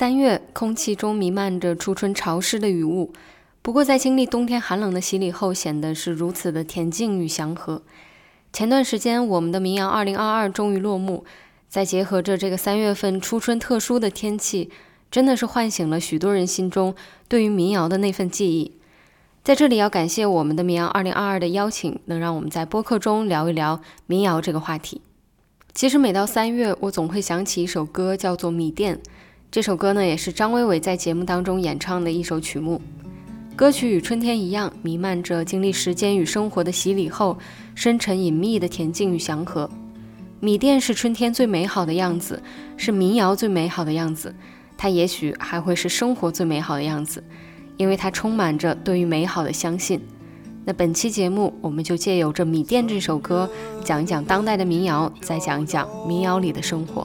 三月，空气中弥漫着初春潮湿的雨雾，不过在经历冬天寒冷的洗礼后，显得是如此的恬静与祥和。前段时间，我们的民谣二零二二终于落幕，再结合着这个三月份初春特殊的天气，真的是唤醒了许多人心中对于民谣的那份记忆。在这里要感谢我们的民谣二零二二的邀请，能让我们在播客中聊一聊民谣这个话题。其实每到三月，我总会想起一首歌，叫做《米店》。这首歌呢，也是张伟伟在节目当中演唱的一首曲目。歌曲与春天一样，弥漫着经历时间与生活的洗礼后，深沉隐秘的恬静与祥和。米店是春天最美好的样子，是民谣最美好的样子，它也许还会是生活最美好的样子，因为它充满着对于美好的相信。那本期节目，我们就借由这《米店》这首歌，讲一讲当代的民谣，再讲一讲民谣里的生活。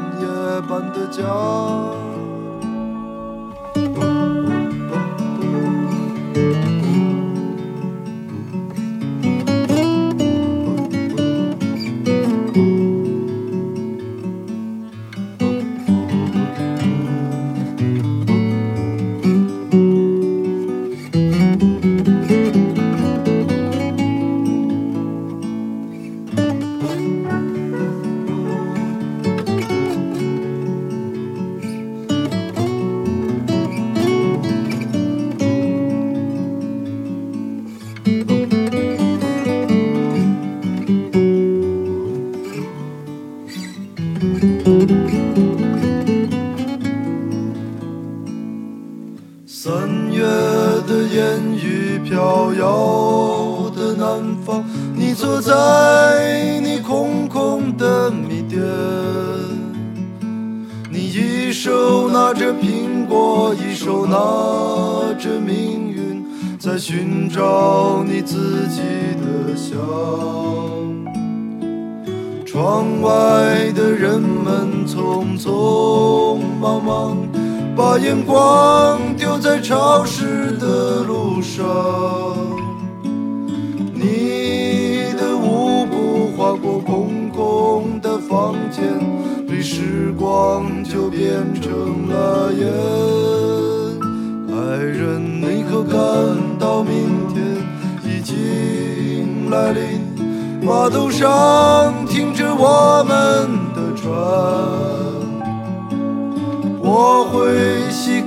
夜般的家。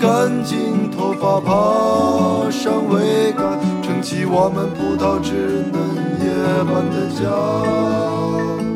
干净头发，爬上桅杆，撑起我们葡萄枝嫩叶般的家。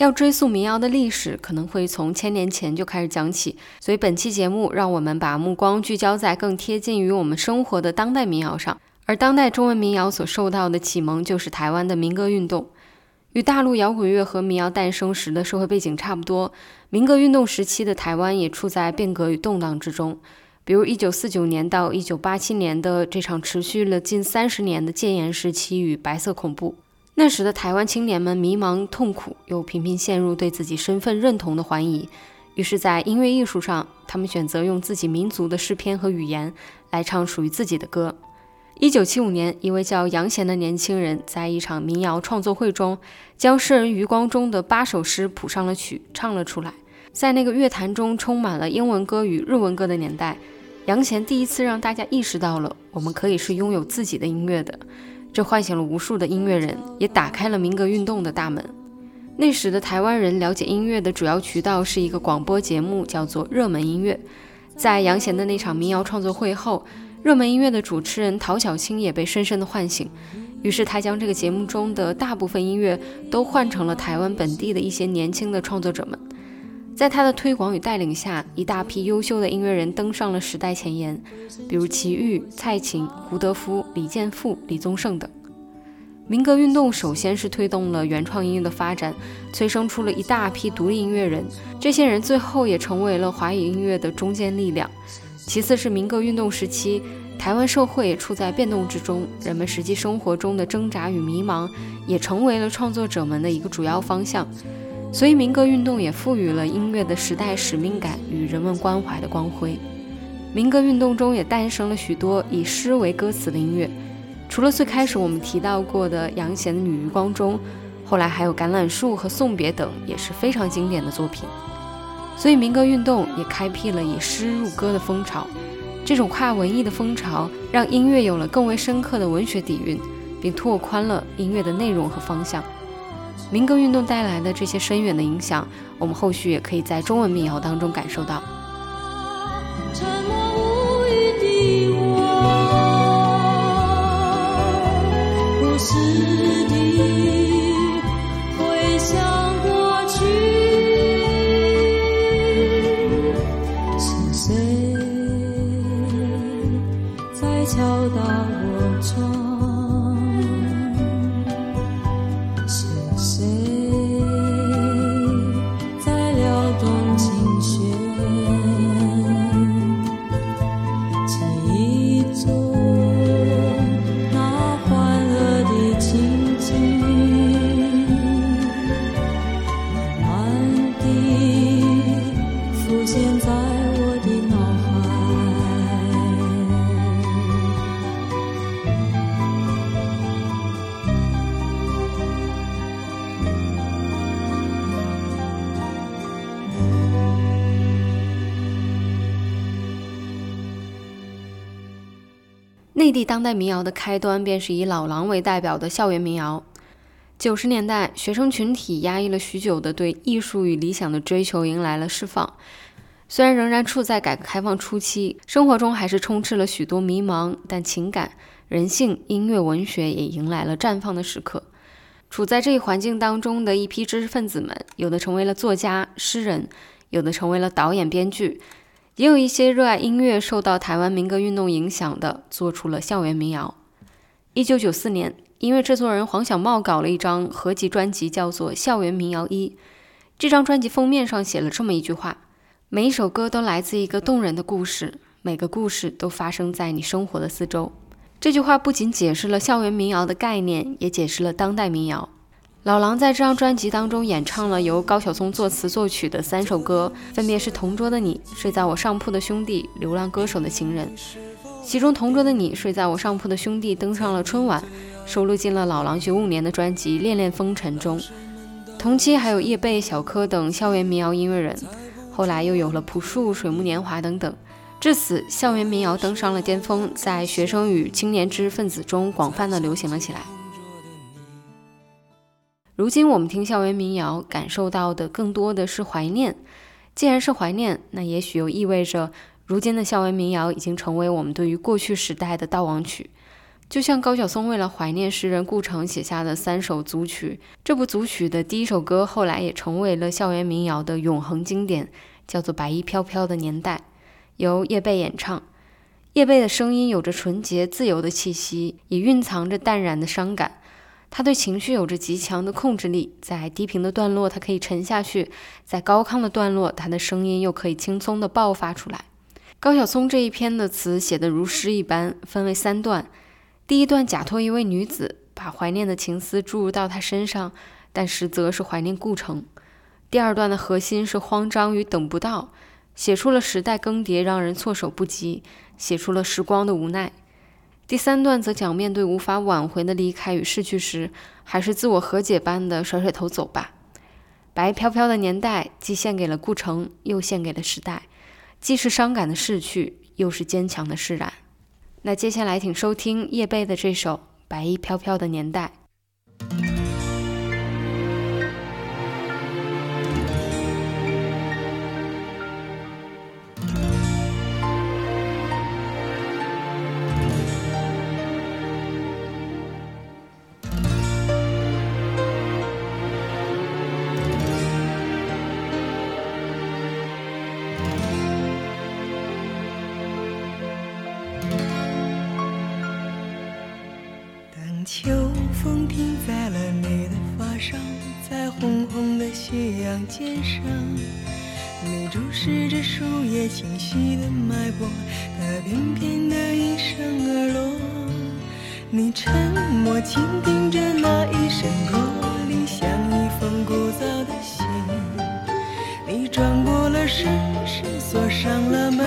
要追溯民谣的历史，可能会从千年前就开始讲起。所以本期节目，让我们把目光聚焦在更贴近于我们生活的当代民谣上。而当代中文民谣所受到的启蒙，就是台湾的民歌运动。与大陆摇滚乐和民谣诞生时的社会背景差不多，民歌运动时期的台湾也处在变革与动荡之中。比如1949年到1987年的这场持续了近三十年的戒严时期与白色恐怖。那时的台湾青年们迷茫痛苦，又频频陷入对自己身份认同的怀疑。于是，在音乐艺术上，他们选择用自己民族的诗篇和语言来唱属于自己的歌。一九七五年，一位叫杨贤的年轻人在一场民谣创作会中，将诗人余光中的八首诗谱上了曲，唱了出来。在那个乐坛中充满了英文歌与日文歌的年代，杨贤第一次让大家意识到了我们可以是拥有自己的音乐的。这唤醒了无数的音乐人，也打开了民歌运动的大门。那时的台湾人了解音乐的主要渠道是一个广播节目，叫做《热门音乐》。在杨贤的那场民谣创作会后，热门音乐的主持人陶小青也被深深的唤醒。于是他将这个节目中的大部分音乐都换成了台湾本地的一些年轻的创作者们。在他的推广与带领下，一大批优秀的音乐人登上了时代前沿，比如齐豫、蔡琴、胡德夫、李健富、李宗盛等。民歌运动首先是推动了原创音乐的发展，催生出了一大批独立音乐人，这些人最后也成为了华语音乐的中坚力量。其次是民歌运动时期，台湾社会也处在变动之中，人们实际生活中的挣扎与迷茫，也成为了创作者们的一个主要方向。所以，民歌运动也赋予了音乐的时代使命感与人文关怀的光辉。民歌运动中也诞生了许多以诗为歌词的音乐，除了最开始我们提到过的杨贤的《女余光中》，后来还有《橄榄树》和《送别》等，也是非常经典的作品。所以，民歌运动也开辟了以诗入歌的风潮。这种跨文艺的风潮，让音乐有了更为深刻的文学底蕴，并拓宽了音乐的内容和方向。民歌运动带来的这些深远的影响，我们后续也可以在中文民谣当中感受到。是内地当代民谣的开端便是以老狼为代表的校园民谣。九十年代，学生群体压抑了许久的对艺术与理想的追求迎来了释放。虽然仍然处在改革开放初期，生活中还是充斥了许多迷茫，但情感、人性、音乐、文学也迎来了绽放的时刻。处在这一环境当中的一批知识分子们，有的成为了作家、诗人，有的成为了导演、编剧。也有一些热爱音乐、受到台湾民歌运动影响的，做出了校园民谣。一九九四年，音乐制作人黄小茂搞了一张合集专辑，叫做《校园民谣一》。这张专辑封面上写了这么一句话：“每一首歌都来自一个动人的故事，每个故事都发生在你生活的四周。”这句话不仅解释了校园民谣的概念，也解释了当代民谣。老狼在这张专辑当中演唱了由高晓松作词作曲的三首歌，分别是《同桌的你》、《睡在我上铺的兄弟》、《流浪歌手的情人》。其中，《同桌的你》、《睡在我上铺的兄弟》登上了春晚，收录进了老狼九五年的专辑《恋恋风尘》中。同期还有叶蓓、小柯等校园民谣音乐人，后来又有了朴树、水木年华等等。至此，校园民谣登上了巅峰，在学生与青年知识分子中广泛的流行了起来。如今我们听校园民谣，感受到的更多的是怀念。既然是怀念，那也许又意味着，如今的校园民谣已经成为我们对于过去时代的悼亡曲。就像高晓松为了怀念诗人顾城写下的三首组曲，这部组曲的第一首歌后来也成为了校园民谣的永恒经典，叫做《白衣飘飘的年代》，由叶蓓演唱。叶蓓的声音有着纯洁自由的气息，也蕴藏着淡然的伤感。他对情绪有着极强的控制力，在低频的段落他可以沉下去，在高亢的段落他的声音又可以轻松地爆发出来。高晓松这一篇的词写得如诗一般，分为三段。第一段假托一位女子，把怀念的情思注入到她身上，但实则是怀念顾城。第二段的核心是慌张与等不到，写出了时代更迭让人措手不及，写出了时光的无奈。第三段则讲面对无法挽回的离开与逝去时，还是自我和解般的甩甩头走吧。白飘飘的年代，既献给了顾城，又献给了时代，既是伤感的逝去，又是坚强的释然。那接下来，请收听叶蓓的这首《白衣飘飘的年代》。肩上，你注视着树叶清晰的脉搏，它翩翩的一声而落。你沉默倾听着那一声驼铃，像一封古早的信。你转过了身，是锁上了门，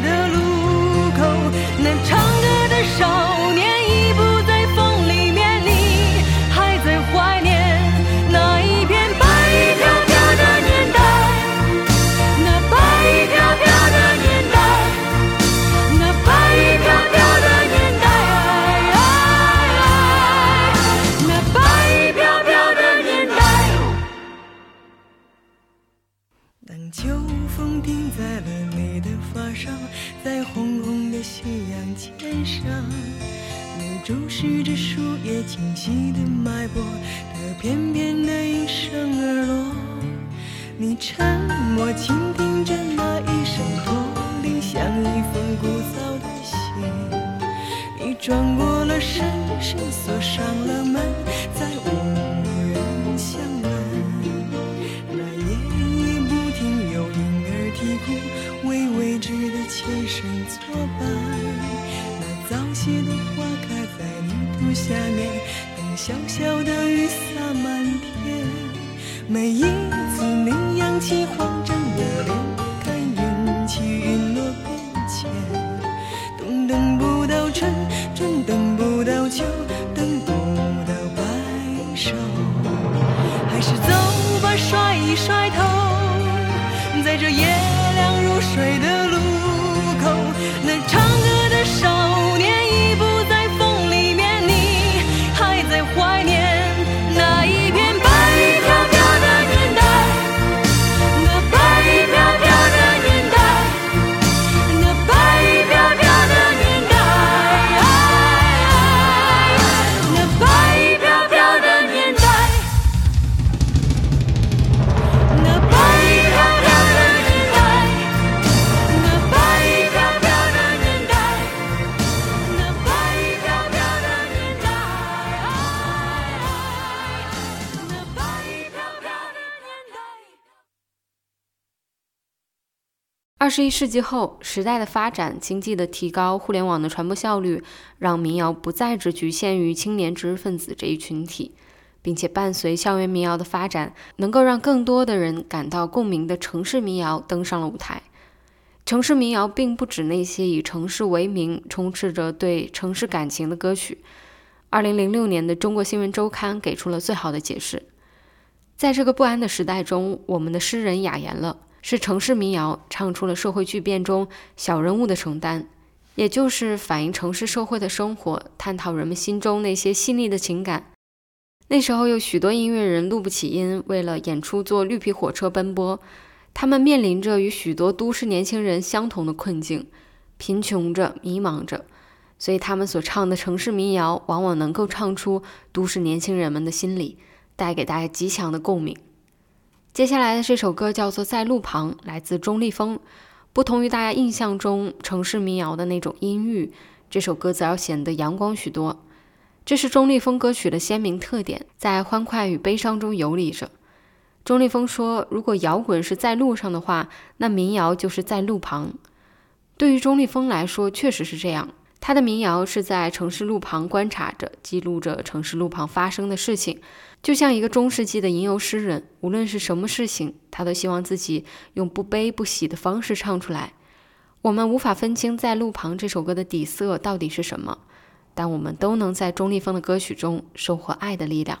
的路口那唱歌的少年清晰的脉搏，它偏偏的应声而落。你沉默倾听着那一声驼铃，像一封古早的信。你转过了身，身锁上了门，在无人巷问。那夜里不停有婴儿啼哭，为未知的前生作伴。那早谢的花开在泥土下面。小小的雨洒满天。每一次你扬起慌张的脸，看云起云落变迁。冬等不到春，春等不到秋，等不到白首，还是走吧，甩一甩头，在这夜凉如水的路口，那十一世纪后，时代的发展、经济的提高、互联网的传播效率，让民谣不再只局限于青年知识分子这一群体。并且伴随校园民谣的发展，能够让更多的人感到共鸣的城市民谣登上了舞台。城市民谣并不止那些以城市为名、充斥着对城市感情的歌曲。二零零六年的《中国新闻周刊》给出了最好的解释：在这个不安的时代中，我们的诗人雅言了，是城市民谣唱出了社会巨变中小人物的承担，也就是反映城市社会的生活，探讨人们心中那些细腻的情感。那时候有许多音乐人录不起音，为了演出坐绿皮火车奔波。他们面临着与许多都市年轻人相同的困境，贫穷着，迷茫着，所以他们所唱的城市民谣往往能够唱出都市年轻人们的心理，带给大家极强的共鸣。接下来的这首歌叫做《在路旁》，来自钟立风。不同于大家印象中城市民谣的那种阴郁，这首歌则要显得阳光许多。这是钟立风歌曲的鲜明特点，在欢快与悲伤中游离着。钟立风说：“如果摇滚是在路上的话，那民谣就是在路旁。”对于钟立风来说，确实是这样。他的民谣是在城市路旁观察着，记录着城市路旁发生的事情，就像一个中世纪的吟游诗人。无论是什么事情，他都希望自己用不悲不喜的方式唱出来。我们无法分清《在路旁》这首歌的底色到底是什么，但我们都能在钟立风的歌曲中收获爱的力量。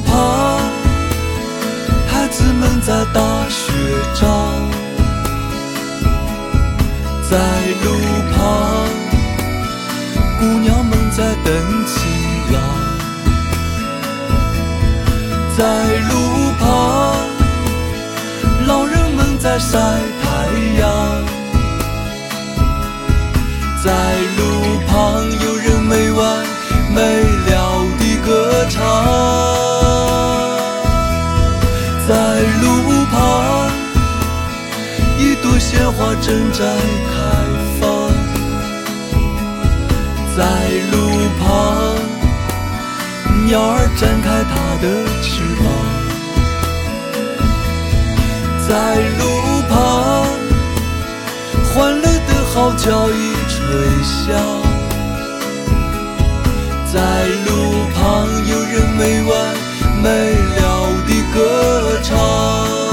们在打雪仗，在路旁，姑娘们在等情郎，在路旁，老人们在晒太阳，在路旁，有人没完没了地歌唱。朵鲜花正在开放。在路旁，鸟儿展开它的翅膀。在路旁，欢乐的号角已吹响。在路旁，有人没完没了地歌唱。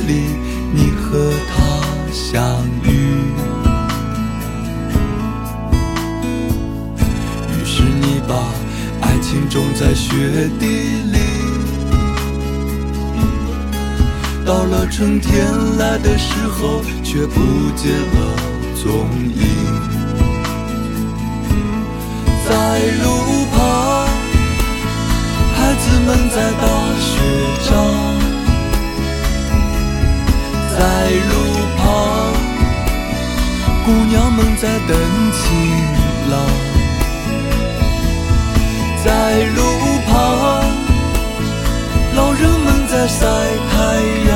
里，你和他相遇。于是你把爱情种在雪地里，到了春天来的时候，却不见了踪影。在路旁，孩子们在。打雪仗，在路旁，姑娘们在等情郎，在路旁，老人们在晒太阳，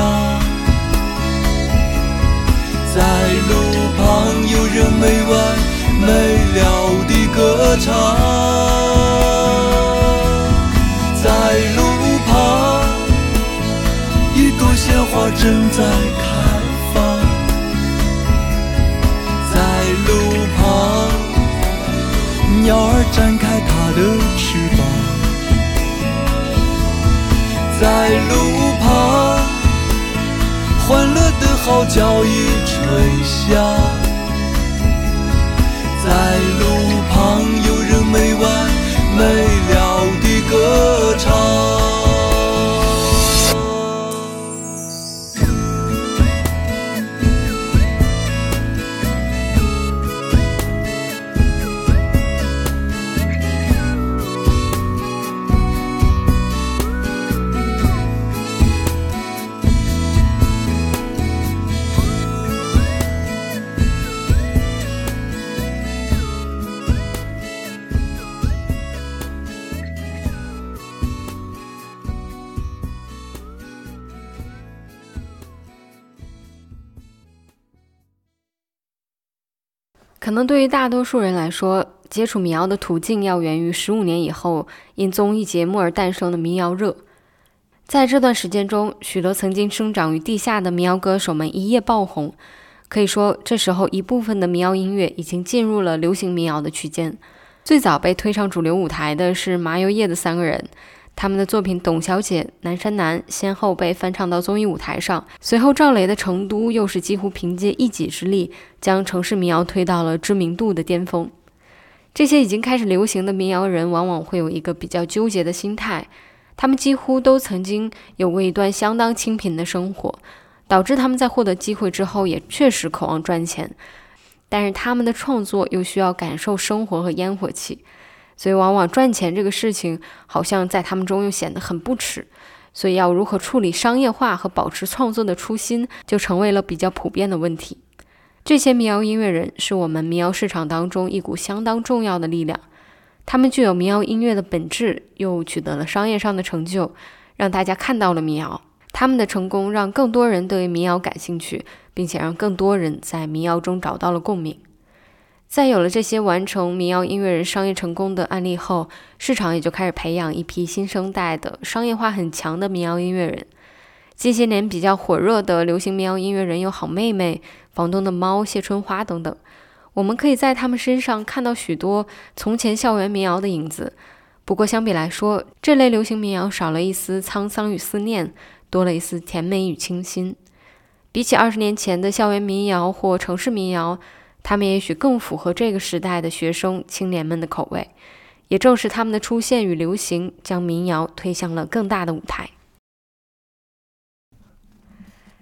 在路旁，有人没完没了地歌唱。在路旁，一朵鲜花正在鸟儿展开它的翅膀。在路旁，欢乐的号角已吹响。在路旁，有人没完没了地歌唱。可能对于大多数人来说，接触民谣的途径要源于十五年以后因综艺节目而诞生的民谣热。在这段时间中，许多曾经生长于地下的民谣歌手们一夜爆红。可以说，这时候一部分的民谣音乐已经进入了流行民谣的区间。最早被推上主流舞台的是麻油叶的三个人。他们的作品《董小姐》《南山南》先后被翻唱到综艺舞台上，随后赵雷的《成都》又是几乎凭借一己之力将城市民谣推到了知名度的巅峰。这些已经开始流行的民谣人，往往会有一个比较纠结的心态，他们几乎都曾经有过一段相当清贫的生活，导致他们在获得机会之后也确实渴望赚钱，但是他们的创作又需要感受生活和烟火气。所以，往往赚钱这个事情好像在他们中又显得很不耻，所以要如何处理商业化和保持创作的初心，就成为了比较普遍的问题。这些民谣音乐人是我们民谣市场当中一股相当重要的力量，他们具有民谣音乐的本质，又取得了商业上的成就，让大家看到了民谣。他们的成功让更多人对民谣感兴趣，并且让更多人在民谣中找到了共鸣。在有了这些完成民谣音乐人商业成功的案例后，市场也就开始培养一批新生代的商业化很强的民谣音乐人。近些年比较火热的流行民谣音乐人有好妹妹、房东的猫、谢春花等等。我们可以在他们身上看到许多从前校园民谣的影子。不过相比来说，这类流行民谣少了一丝沧桑与思念，多了一丝甜美与清新。比起二十年前的校园民谣或城市民谣。他们也许更符合这个时代的学生青年们的口味，也正是他们的出现与流行，将民谣推向了更大的舞台。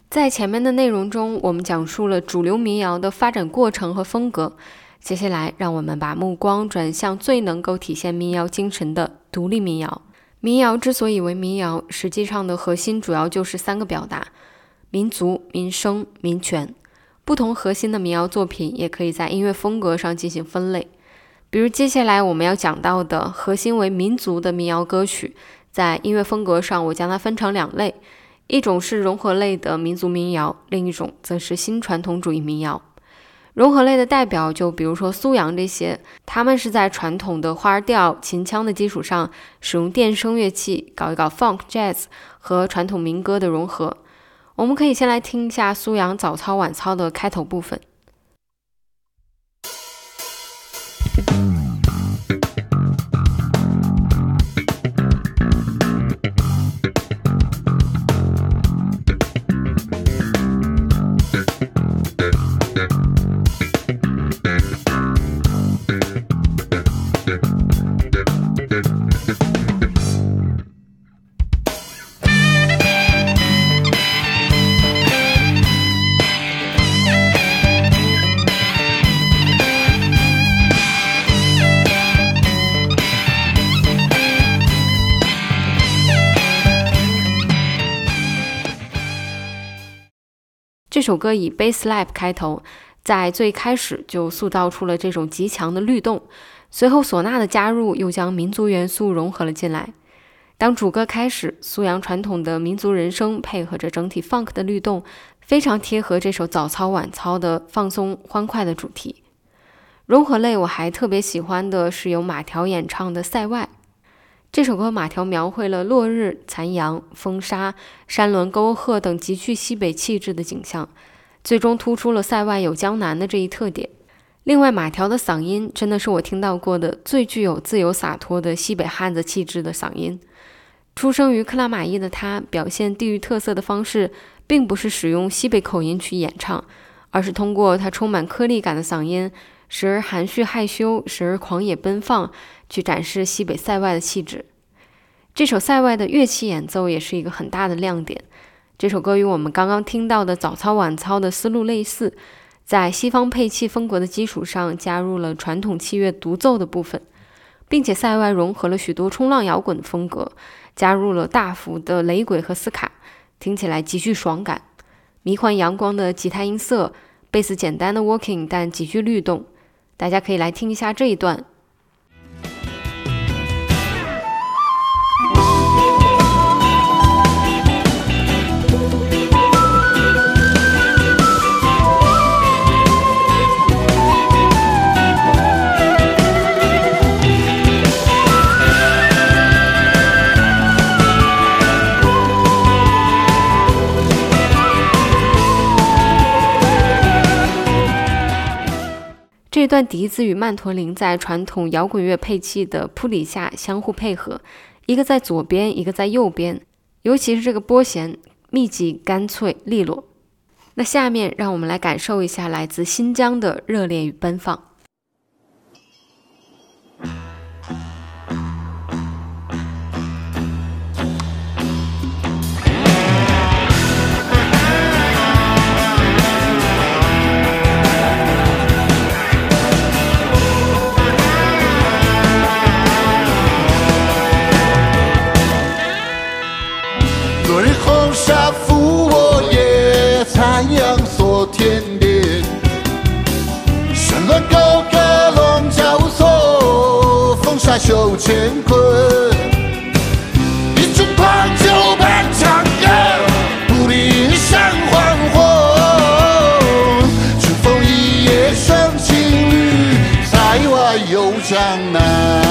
在前面的内容中，我们讲述了主流民谣的发展过程和风格。接下来，让我们把目光转向最能够体现民谣精神的独立民谣。民谣之所以为民谣，实际上的核心主要就是三个表达：民族、民生、民权。不同核心的民谣作品也可以在音乐风格上进行分类，比如接下来我们要讲到的核心为民族的民谣歌曲，在音乐风格上我将它分成两类，一种是融合类的民族民谣，另一种则是新传统主义民谣。融合类的代表就比如说苏阳这些，他们是在传统的花调、秦腔的基础上，使用电声乐器搞一搞 funk、jazz 和传统民歌的融合。我们可以先来听一下苏阳早操晚操的开头部分。首歌以 bass slap 开头，在最开始就塑造出了这种极强的律动。随后唢呐的加入又将民族元素融合了进来。当主歌开始，苏阳传统的民族人声配合着整体 funk 的律动，非常贴合这首早操晚操的放松欢快的主题。融合类我还特别喜欢的是由马条演唱的《塞外》这首歌，马条描绘了落日、残阳、风沙、山峦沟壑等极具西北气质的景象，最终突出了塞外有江南的这一特点。另外，马条的嗓音真的是我听到过的最具有自由洒脱的西北汉子气质的嗓音。出生于克拉玛依的他，表现地域特色的方式，并不是使用西北口音去演唱，而是通过他充满颗粒感的嗓音，时而含蓄害羞，时而狂野奔放，去展示西北塞外的气质。这首塞外的乐器演奏也是一个很大的亮点。这首歌与我们刚刚听到的早操晚操的思路类似，在西方配器风格的基础上，加入了传统器乐独奏的部分，并且塞外融合了许多冲浪摇滚的风格。加入了大幅的雷鬼和斯卡，听起来极具爽感。迷幻阳光的吉他音色，贝斯简单的 working 但极具律动。大家可以来听一下这一段。这段笛子与曼陀林在传统摇滚乐配器的铺底下相互配合，一个在左边，一个在右边，尤其是这个拨弦密集、干脆、利落。那下面让我们来感受一下来自新疆的热烈与奔放。绣乾坤，一种狂酒伴长歌，不离山黄昏。春风一夜伤情侣，塞外有江南。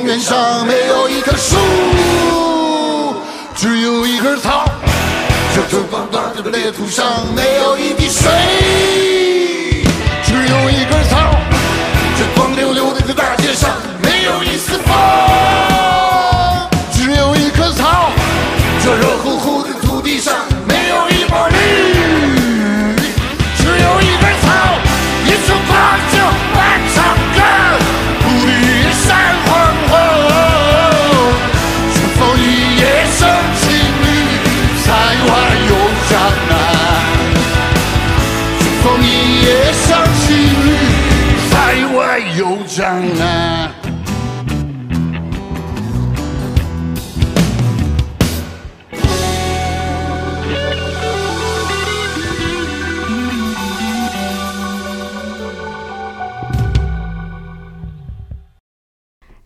荒原上没有一棵树，只有一根草。这春光大的裂土上没有一滴水，只有一是否一夜生情侣塞外有江南？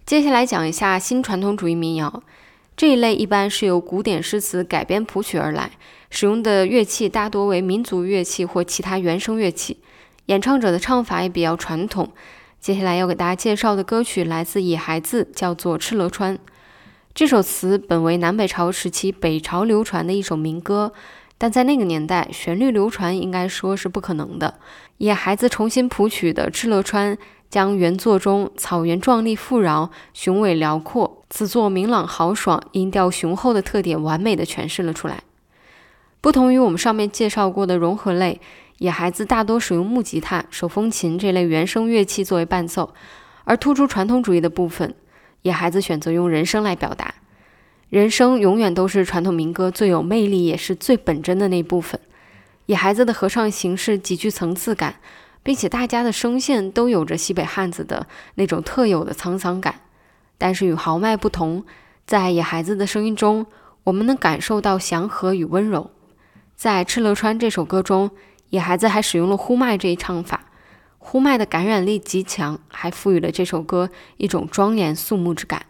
接下来讲一下新传统主义民谣。这一类一般是由古典诗词改编谱曲而来，使用的乐器大多为民族乐器或其他原声乐器，演唱者的唱法也比较传统。接下来要给大家介绍的歌曲来自野孩子，叫做《敕勒川》。这首词本为南北朝时期北朝流传的一首民歌，但在那个年代，旋律流传应该说是不可能的。野孩子重新谱曲的《敕勒川》。将原作中草原壮丽富饶、雄伟辽阔、词作明朗豪爽、音调雄厚的特点完美的诠释了出来。不同于我们上面介绍过的融合类，野孩子大多使用木吉他、手风琴这类原声乐器作为伴奏，而突出传统主义的部分，野孩子选择用人声来表达。人声永远都是传统民歌最有魅力也是最本真的那部分。野孩子的合唱形式极具层次感。并且大家的声线都有着西北汉子的那种特有的沧桑感，但是与豪迈不同，在野孩子的声音中，我们能感受到祥和与温柔。在《敕勒川》这首歌中，野孩子还使用了呼麦这一唱法，呼麦的感染力极强，还赋予了这首歌一种庄严肃穆之感。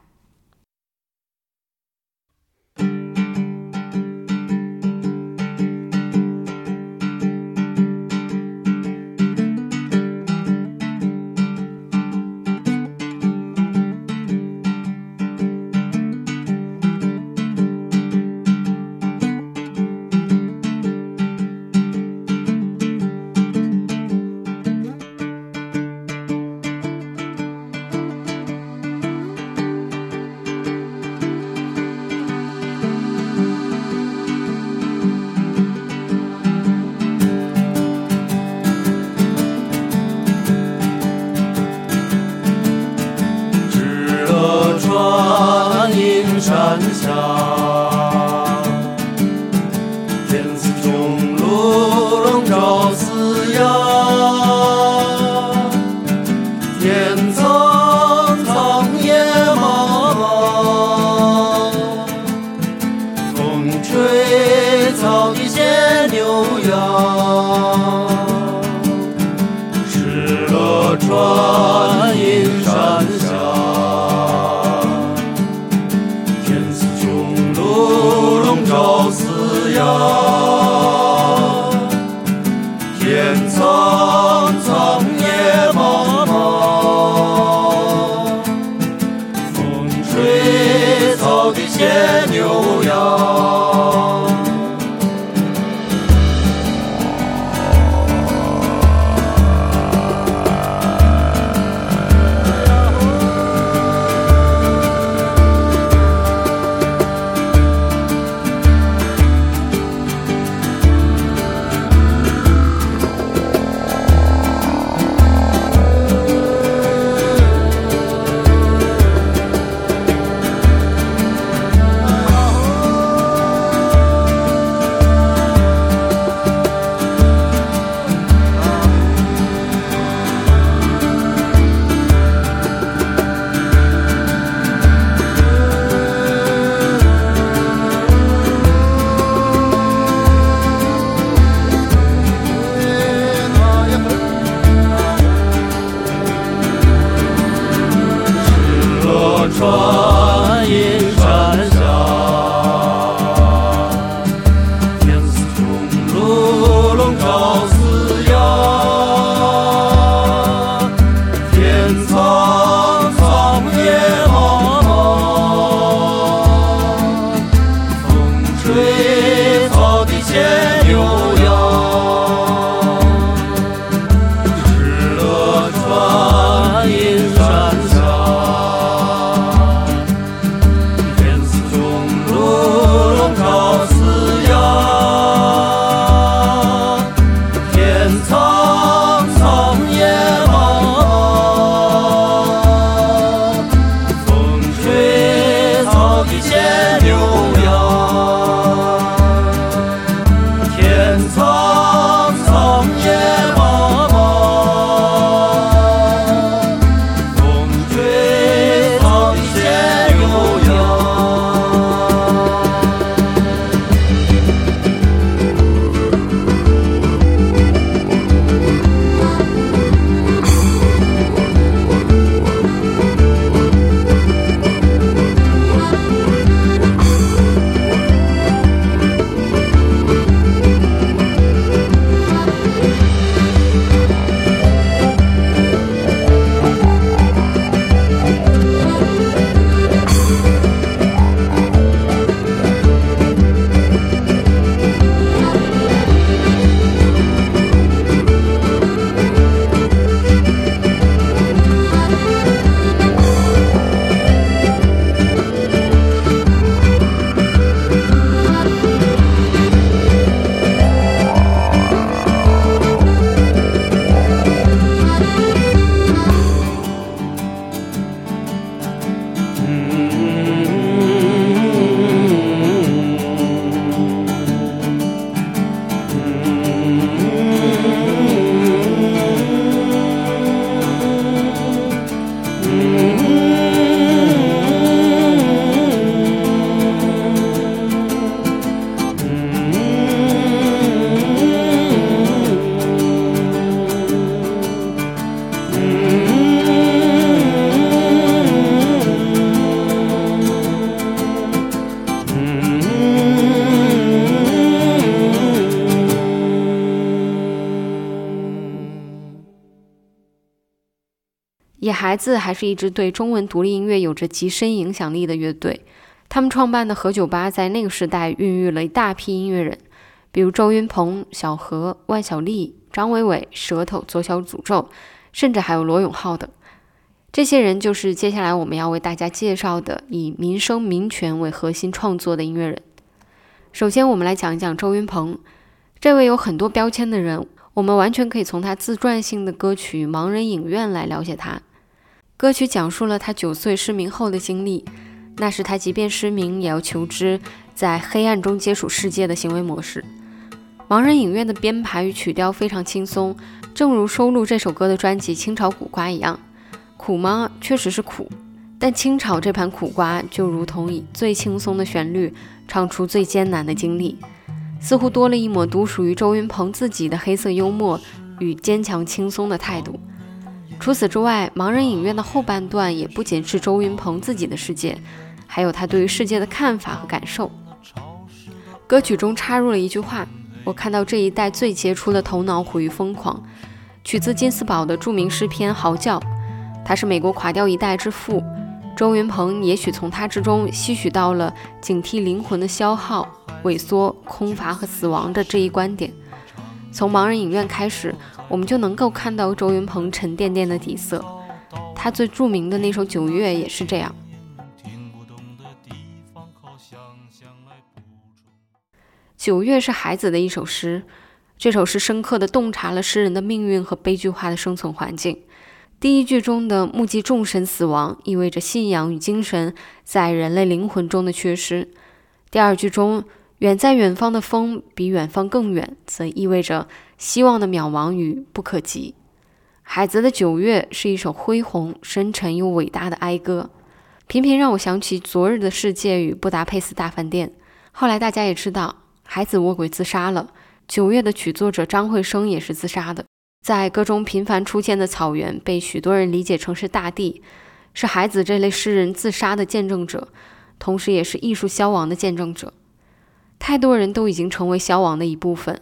孩子还是一支对中文独立音乐有着极深影响力的乐队。他们创办的何酒吧在那个时代孕育了一大批音乐人，比如周云鹏、小何、万晓利、张伟伟、舌头、左小诅咒，甚至还有罗永浩等。这些人就是接下来我们要为大家介绍的以民生民权为核心创作的音乐人。首先，我们来讲一讲周云鹏，这位有很多标签的人，我们完全可以从他自传性的歌曲《盲人影院》来了解他。歌曲讲述了他九岁失明后的经历，那是他即便失明也要求知，在黑暗中接触世界的行为模式。盲人影院的编排与曲调非常轻松，正如收录这首歌的专辑《清炒苦瓜》一样。苦吗？确实是苦，但清炒这盘苦瓜就如同以最轻松的旋律唱出最艰难的经历，似乎多了一抹独属于周云鹏自己的黑色幽默与坚强轻松的态度。除此之外，盲人影院的后半段也不仅是周云鹏自己的世界，还有他对于世界的看法和感受。歌曲中插入了一句话：“我看到这一代最杰出的头脑毁于疯狂。”取自金斯堡的著名诗篇《嚎叫》，他是美国垮掉一代之父。周云鹏也许从他之中吸取到了警惕灵魂的消耗、萎缩、空乏和死亡的这一观点。从盲人影院开始，我们就能够看到周云鹏沉甸甸的底色。他最著名的那首《九月》也是这样。九月是孩子的一首诗，这首诗深刻地洞察了诗人的命运和悲剧化的生存环境。第一句中的目击众神死亡，意味着信仰与精神在人类灵魂中的缺失；第二句中远在远方的风比远方更远，则意味着希望的渺茫与不可及。海子的九月是一首恢宏、深沉又伟大的哀歌，频频让我想起《昨日的世界》与《布达佩斯大饭店》。后来大家也知道，海子卧轨自杀了。九月的曲作者张惠生也是自杀的。在歌中频繁出现的草原，被许多人理解成是大地，是海子这类诗人自杀的见证者，同时也是艺术消亡的见证者。太多人都已经成为消亡的一部分，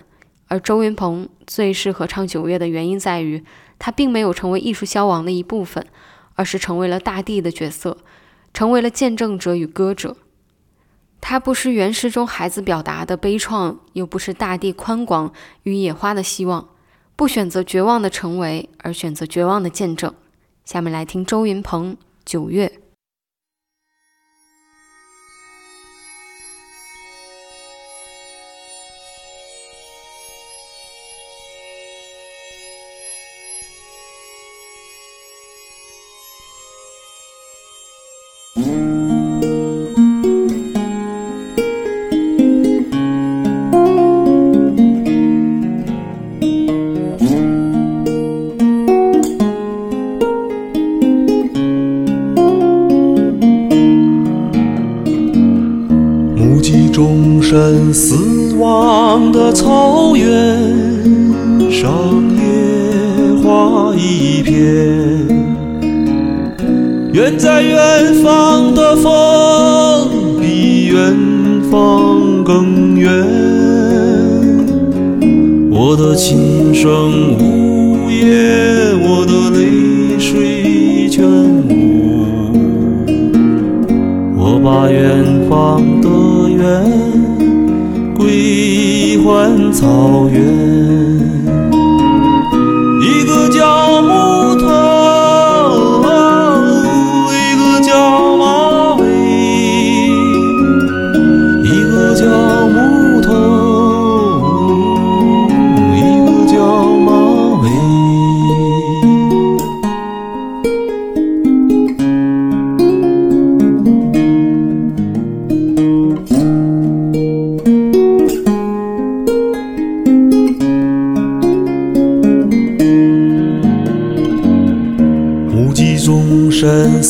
而周云鹏最适合唱九月的原因在于，他并没有成为艺术消亡的一部分，而是成为了大地的角色，成为了见证者与歌者。他不失原诗中孩子表达的悲怆，又不失大地宽广与野花的希望。不选择绝望的成为，而选择绝望的见证。下面来听周云鹏《九月》。草原上野花一片，远在远方的风比远方更远。我的琴声无。走。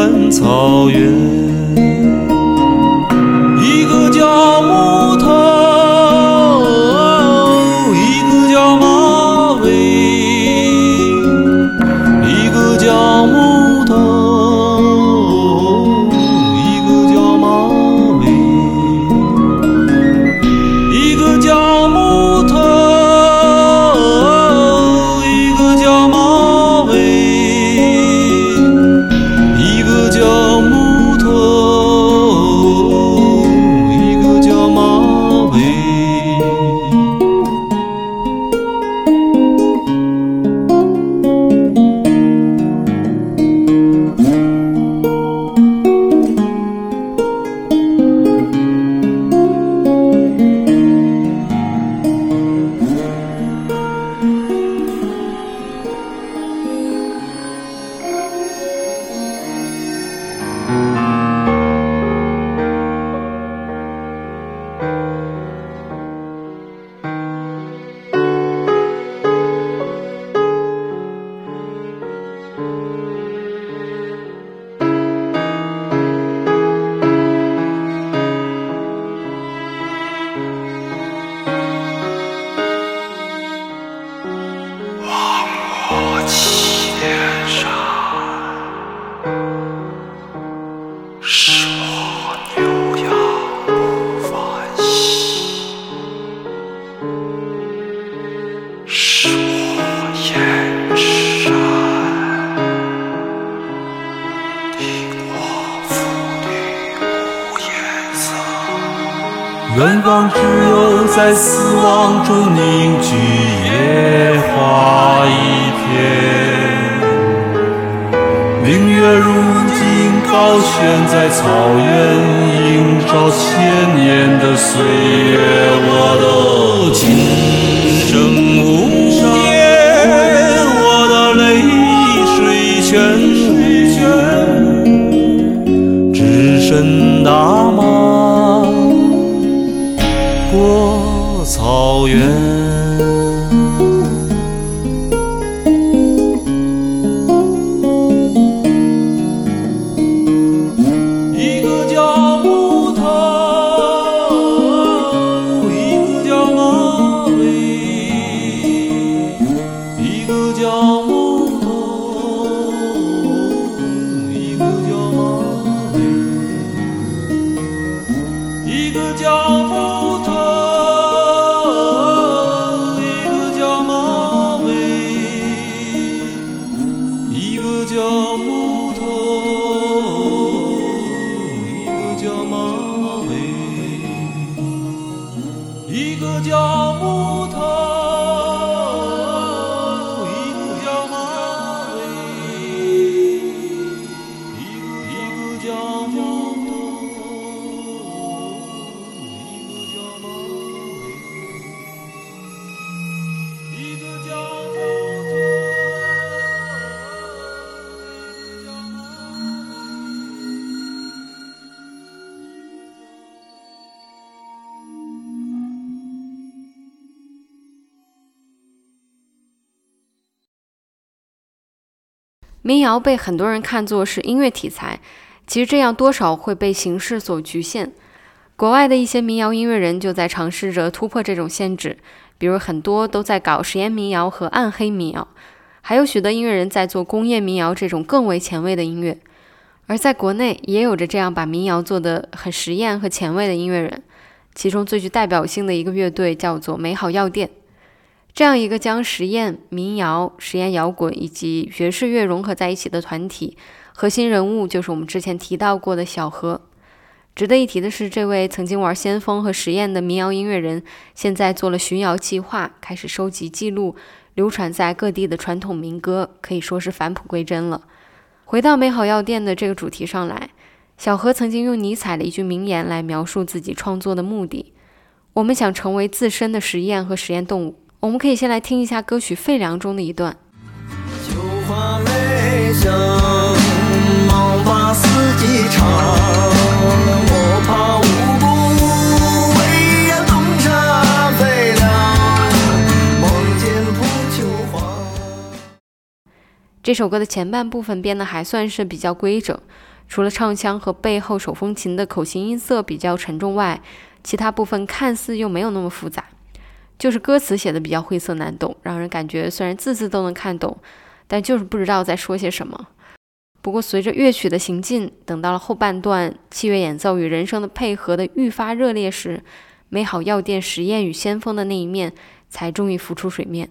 问草原。民谣被很多人看作是音乐题材，其实这样多少会被形式所局限。国外的一些民谣音乐人就在尝试着突破这种限制，比如很多都在搞实验民谣和暗黑民谣，还有许多音乐人在做工业民谣这种更为前卫的音乐。而在国内也有着这样把民谣做得很实验和前卫的音乐人，其中最具代表性的一个乐队叫做美好药店。这样一个将实验民谣、实验摇滚以及爵士乐融合在一起的团体，核心人物就是我们之前提到过的小何。值得一提的是，这位曾经玩先锋和实验的民谣音乐人，现在做了巡谣计划，开始收集记录流传在各地的传统民歌，可以说是返璞归真了。回到美好药店的这个主题上来，小何曾经用尼采的一句名言来描述自己创作的目的：我们想成为自身的实验和实验动物。我们可以先来听一下歌曲《费良》中的一段。秋花梅香，忙把四季长。这首歌的前半部分编的还算是比较规整，除了唱腔和背后手风琴的口型音色比较沉重外，其他部分看似又没有那么复杂。就是歌词写的比较晦涩难懂，让人感觉虽然字字都能看懂，但就是不知道在说些什么。不过随着乐曲的行进，等到了后半段，器乐演奏与人声的配合的愈发热烈时，美好药店实验与先锋的那一面才终于浮出水面。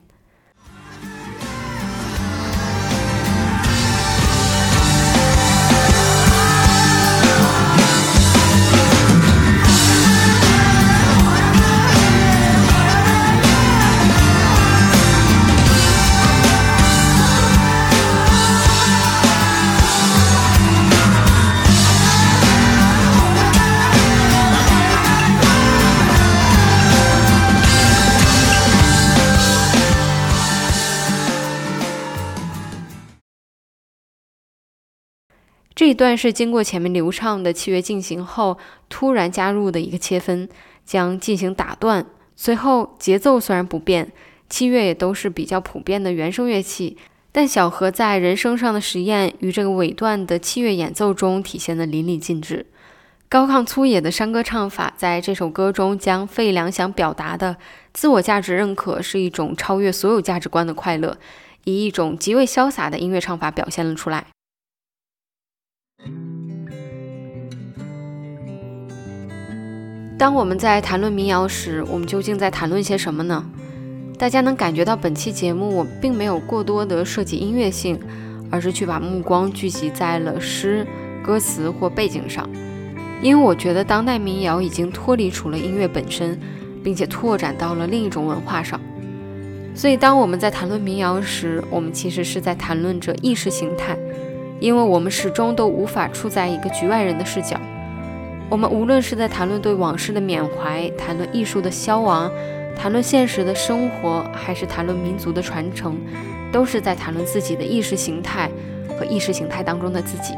这一段是经过前面流畅的器乐进行后，突然加入的一个切分，将进行打断。随后节奏虽然不变，器乐也都是比较普遍的原声乐器，但小何在人声上的实验与这个尾段的器乐演奏中体现的淋漓尽致。高亢粗野的山歌唱法，在这首歌中将费良想表达的自我价值认可是一种超越所有价值观的快乐，以一种极为潇洒的音乐唱法表现了出来。当我们在谈论民谣时，我们究竟在谈论些什么呢？大家能感觉到本期节目我并没有过多的涉及音乐性，而是去把目光聚集在了诗、歌词或背景上，因为我觉得当代民谣已经脱离除了音乐本身，并且拓展到了另一种文化上。所以，当我们在谈论民谣时，我们其实是在谈论着意识形态。因为我们始终都无法处在一个局外人的视角，我们无论是在谈论对往事的缅怀，谈论艺术的消亡，谈论现实的生活，还是谈论民族的传承，都是在谈论自己的意识形态和意识形态当中的自己。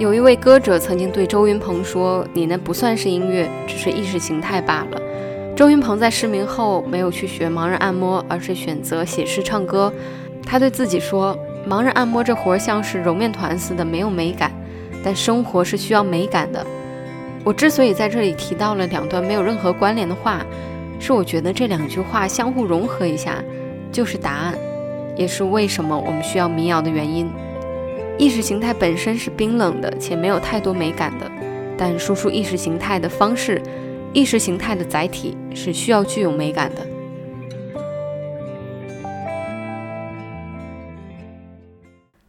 有一位歌者曾经对周云鹏说：“你那不算是音乐，只是意识形态罢了。”周云鹏在失明后没有去学盲人按摩，而是选择写诗唱歌。他对自己说。盲人按摩这活儿像是揉面团似的，没有美感，但生活是需要美感的。我之所以在这里提到了两段没有任何关联的话，是我觉得这两句话相互融合一下就是答案，也是为什么我们需要民谣的原因。意识形态本身是冰冷的且没有太多美感的，但输出意识形态的方式，意识形态的载体是需要具有美感的。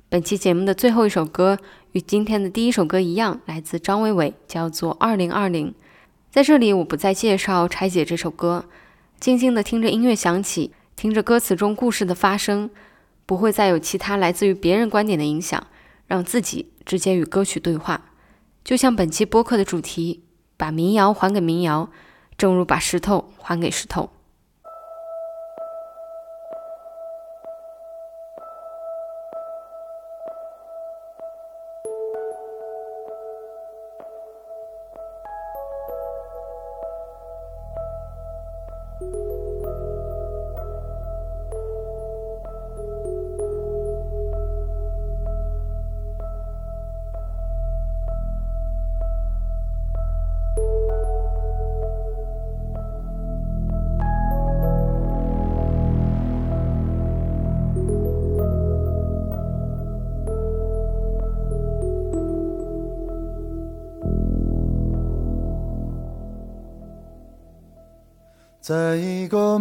本期节目的最后一首歌与今天的第一首歌一样，来自张伟伟，叫做《二零二零》。在这里，我不再介绍拆解这首歌，静静的听着音乐响起，听着歌词中故事的发生，不会再有其他来自于别人观点的影响，让自己直接与歌曲对话。就像本期播客的主题，把民谣还给民谣，正如把石头还给石头。在一个。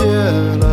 谢了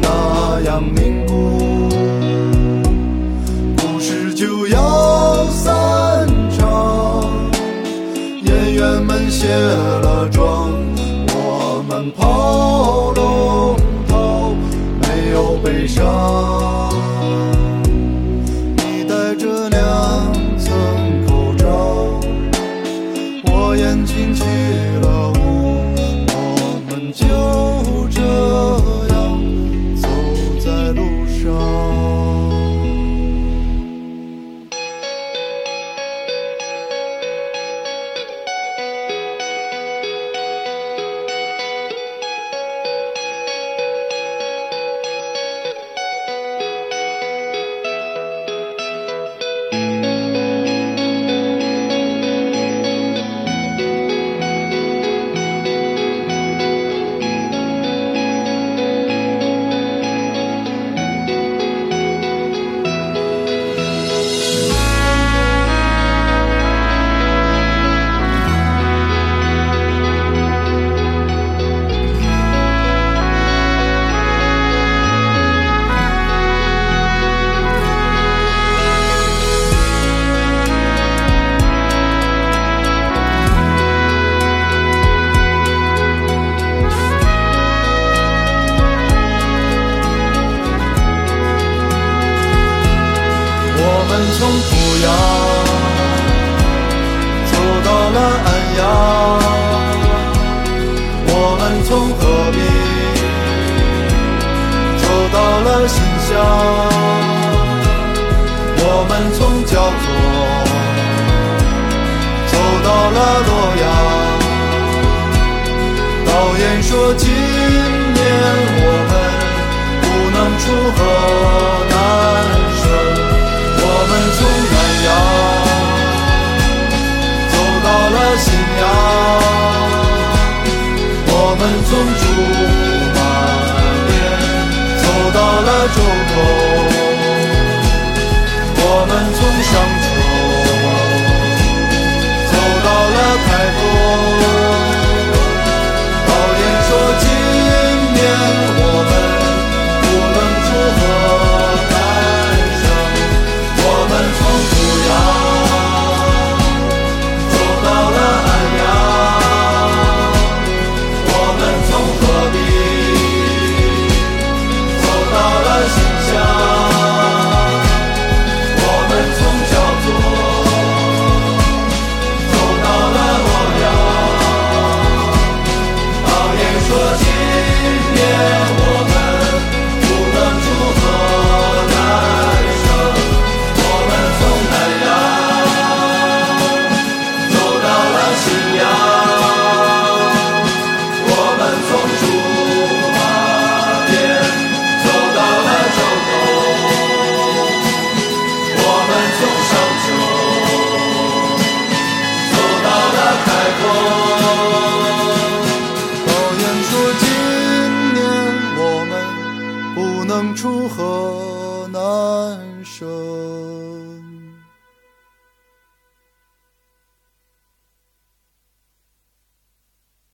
那样凝固。故事就要散场，演员们谢了。们从焦作走到了洛阳。导演说今年我们不能出河南省。我们从南阳走到了信阳。我们从驻马店走到了周口，们从商丘走到了开封。